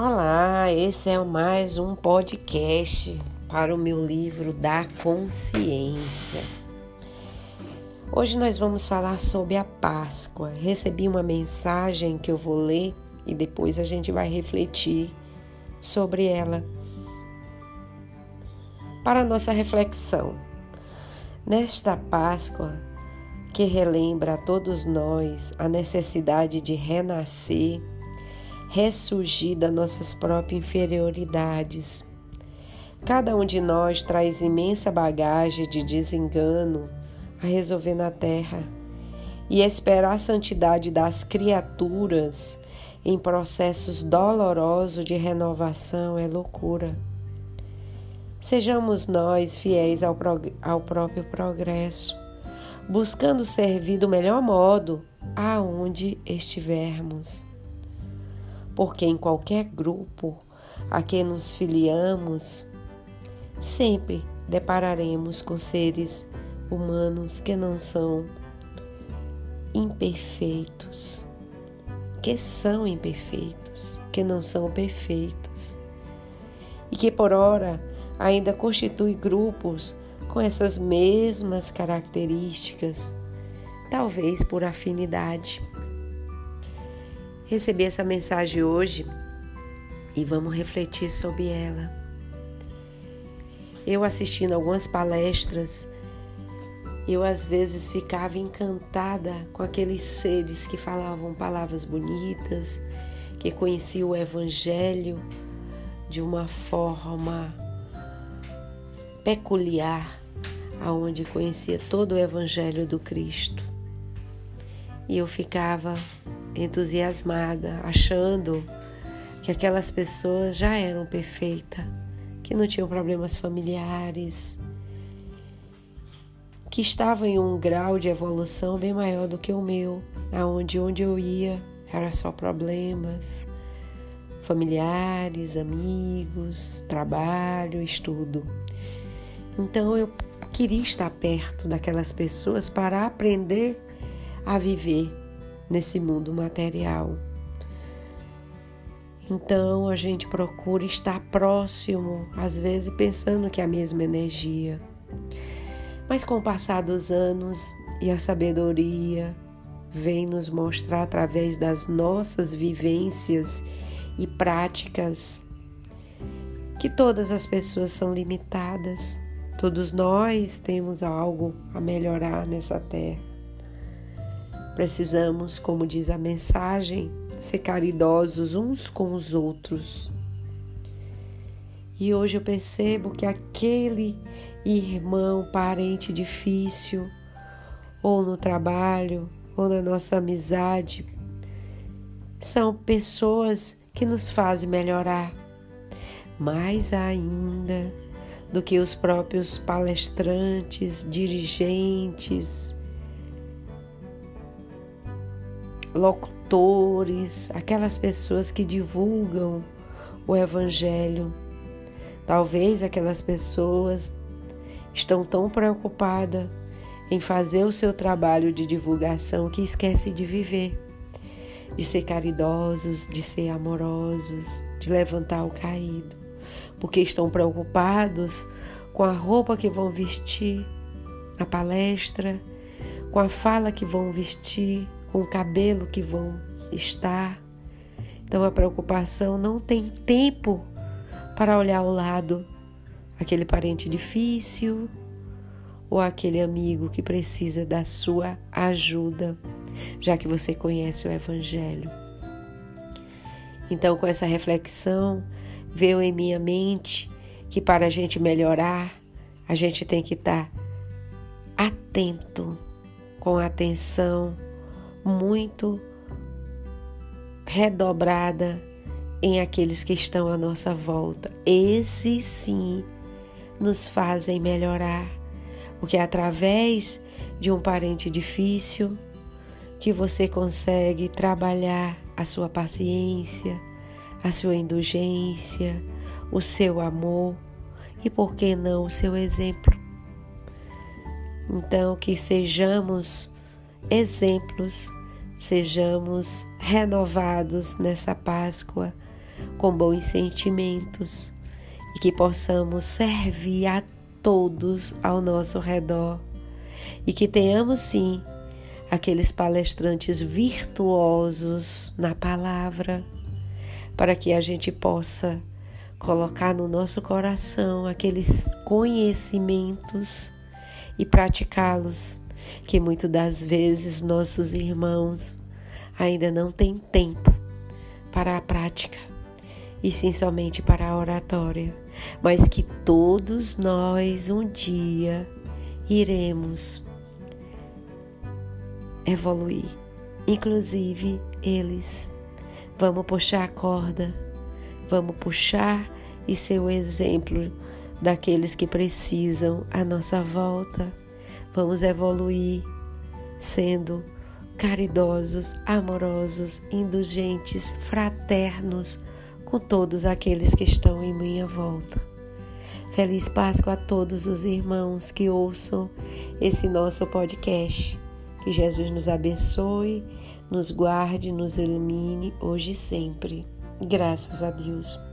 Olá, esse é mais um podcast para o meu livro da consciência. Hoje nós vamos falar sobre a Páscoa. Recebi uma mensagem que eu vou ler e depois a gente vai refletir sobre ela. Para nossa reflexão, nesta Páscoa que relembra a todos nós a necessidade de renascer, ressurgir das nossas próprias inferioridades. Cada um de nós traz imensa bagagem de desengano a resolver na terra e esperar a santidade das criaturas em processos dolorosos de renovação é loucura. Sejamos nós fiéis ao, ao próprio progresso, buscando servir do melhor modo aonde estivermos porque em qualquer grupo a que nos filiamos, sempre depararemos com seres humanos que não são imperfeitos, que são imperfeitos, que não são perfeitos e que por ora ainda constituem grupos com essas mesmas características, talvez por afinidade recebi essa mensagem hoje e vamos refletir sobre ela. Eu assistindo algumas palestras, eu às vezes ficava encantada com aqueles seres que falavam palavras bonitas, que conheciam o Evangelho de uma forma peculiar, aonde conhecia todo o Evangelho do Cristo. E eu ficava entusiasmada, achando que aquelas pessoas já eram perfeitas, que não tinham problemas familiares, que estavam em um grau de evolução bem maior do que o meu, aonde onde eu ia era só problemas familiares, amigos, trabalho, estudo. Então eu queria estar perto daquelas pessoas para aprender a viver nesse mundo material. Então a gente procura estar próximo, às vezes pensando que é a mesma energia. Mas com o passar dos anos e a sabedoria vem nos mostrar através das nossas vivências e práticas que todas as pessoas são limitadas. Todos nós temos algo a melhorar nessa terra. Precisamos, como diz a mensagem, ser caridosos uns com os outros. E hoje eu percebo que aquele irmão, parente difícil, ou no trabalho, ou na nossa amizade, são pessoas que nos fazem melhorar. Mais ainda do que os próprios palestrantes, dirigentes, locutores, aquelas pessoas que divulgam o Evangelho. Talvez aquelas pessoas estão tão preocupadas em fazer o seu trabalho de divulgação que esquece de viver, de ser caridosos, de ser amorosos, de levantar o caído, porque estão preocupados com a roupa que vão vestir na palestra, com a fala que vão vestir, com o cabelo que vão estar. Então a preocupação não tem tempo para olhar ao lado aquele parente difícil ou aquele amigo que precisa da sua ajuda, já que você conhece o Evangelho. Então, com essa reflexão, veio em minha mente que para a gente melhorar, a gente tem que estar atento, com atenção muito redobrada em aqueles que estão à nossa volta. Esses sim nos fazem melhorar, porque é através de um parente difícil que você consegue trabalhar a sua paciência, a sua indulgência, o seu amor e, por que não, o seu exemplo. Então, que sejamos exemplos, sejamos renovados nessa Páscoa com bons sentimentos e que possamos servir a todos ao nosso redor. E que tenhamos sim aqueles palestrantes virtuosos na palavra para que a gente possa colocar no nosso coração aqueles conhecimentos e praticá-los, que muitas das vezes nossos irmãos ainda não têm tempo para a prática, e sim somente para a oratória, mas que todos nós um dia iremos evoluir, inclusive eles. Vamos puxar a corda, vamos puxar e ser o exemplo daqueles que precisam à nossa volta. Vamos evoluir sendo caridosos, amorosos, indulgentes, fraternos com todos aqueles que estão em minha volta. Feliz Páscoa a todos os irmãos que ouçam esse nosso podcast. Que Jesus nos abençoe, nos guarde, nos ilumine hoje e sempre. Graças a Deus.